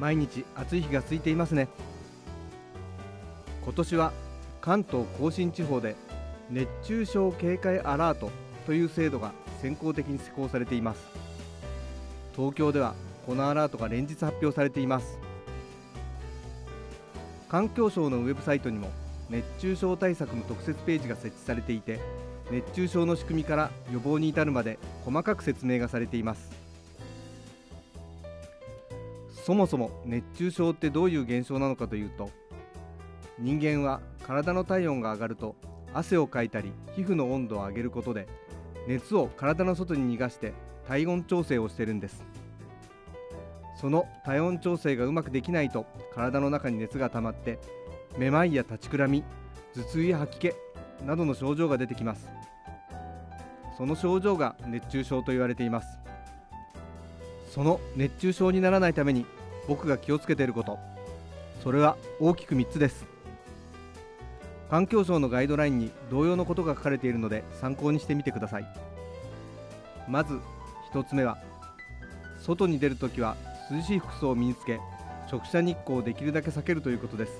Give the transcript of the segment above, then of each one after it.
毎日暑い日が続いていますね。今年は関東甲信地方で熱中症警戒アラートという制度が先行的に施行されています。東京ではこのアラートが連日発表されています。環境省のウェブサイトにも熱中症対策の特設ページが設置されていて熱中症の仕組みから予防に至るまで細かく説明がされています。そもそも熱中症ってどういう現象なのかというと人間は体の体温が上がると汗をかいたり皮膚の温度を上げることで熱を体の外に逃がして体温調整をしてるんです。その体温調整がうまくできないと体の中に熱が溜まってめまいや立ちくらみ頭痛や吐き気などの症状が出てきます。その症状が熱中症と言われています。その熱中症にならないために僕が気をつけていること。それは大きく3つです。環境省のガイドラインに同様のことが書かれているので参考にしてみてください。まず1つ目は外に出るときは涼しい服装を身につけ直射日光をできるだけ避けるということです。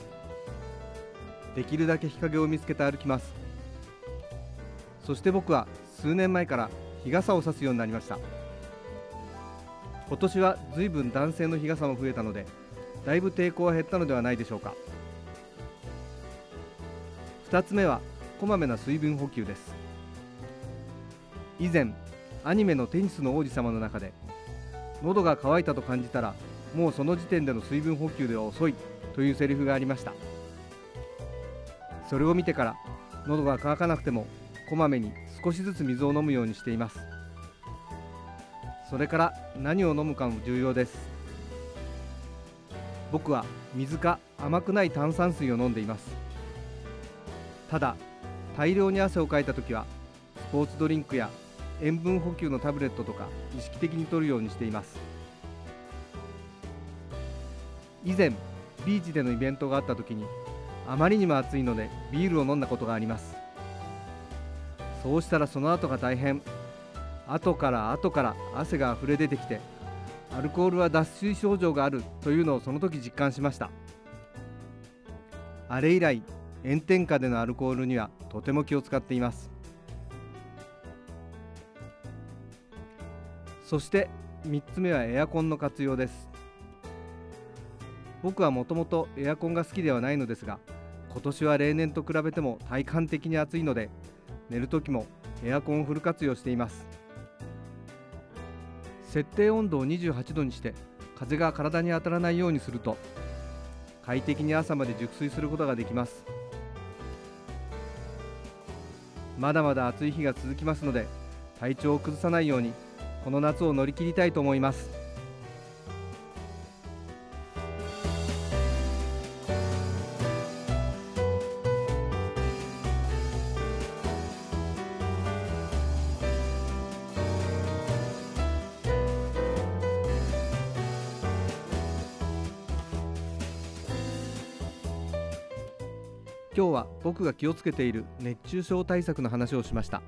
できるだけ日陰を見つけて歩きます。そして僕は数年前から日傘を差すようになりました。今年は随分男性の日傘も増えたのでだいぶ抵抗は減ったのではないでしょうか。2つ目はこまめな水分補給です。以前アニメのテニスの王子様の中で喉が渇いたと感じたらもうその時点での水分補給では遅いというセリフがありました。それを見てから喉が渇かなくてもこまめに少しずつ水を飲むようにしています。それから何を飲むかも重要です。僕は水か甘くない炭酸水を飲んでいます。ただ大量に汗をかいた時はスポーツドリンクや塩分補給のタブレットとか意識的に摂るようにしています。以前ビーチでのイベントがあった時にあまりにも暑いのでビールを飲んだことがあります。そうしたらその後が大変。後から後から汗が溢れ出てきてアルコールは脱水症状があるというのをその時実感しました。あれ以来炎天下でのアルコールにはとても気を使っています。そして3つ目はエアコンの活用です。僕はもともとエアコンが好きではないのですが今年は例年と比べても体感的に暑いので寝る時もエアコンをフル活用しています。設定温度を28度にして風が体に当たらないようにすると快適に朝まで熟睡することができます。まだまだ暑い日が続きますので体調を崩さないようにこの夏を乗り切りたいと思います。今日は僕が気をつけている熱中症対策の話をしました。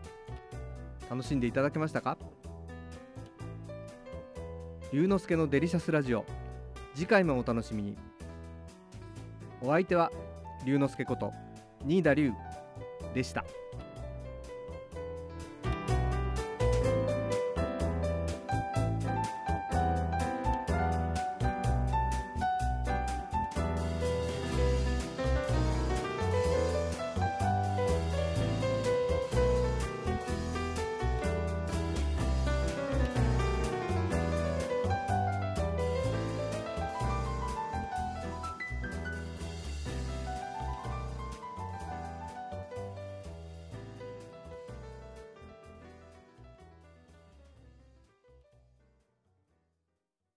楽しんでいただけましたか？龍之介のデリシャスラジオ。次回もお楽しみに。お相手は龍之介こと新田龍でした。